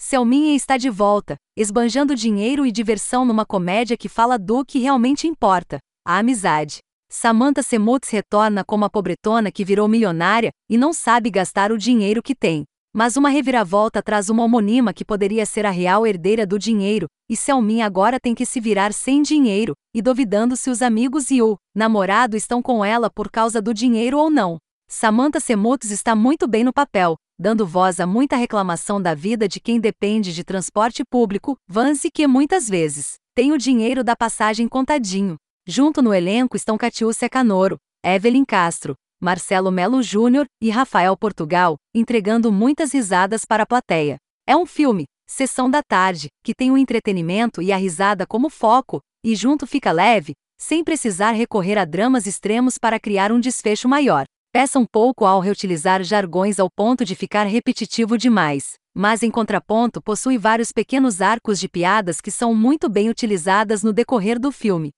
Selminha está de volta, esbanjando dinheiro e diversão numa comédia que fala do que realmente importa: a amizade. Samantha Semuts retorna como a pobretona que virou milionária e não sabe gastar o dinheiro que tem. Mas uma reviravolta traz uma homônima que poderia ser a real herdeira do dinheiro, e Selmin agora tem que se virar sem dinheiro, e duvidando se os amigos e o namorado estão com ela por causa do dinheiro ou não. Samantha Semuts está muito bem no papel, dando voz a muita reclamação da vida de quem depende de transporte público, vans e que muitas vezes tem o dinheiro da passagem contadinho. Junto no elenco estão Catiúcia Canoro, Evelyn Castro, Marcelo Melo Júnior e Rafael Portugal, entregando muitas risadas para a plateia. É um filme, Sessão da Tarde, que tem o entretenimento e a risada como foco, e junto fica leve, sem precisar recorrer a dramas extremos para criar um desfecho maior. Peça um pouco ao reutilizar jargões ao ponto de ficar repetitivo demais, mas em contraponto possui vários pequenos arcos de piadas que são muito bem utilizadas no decorrer do filme.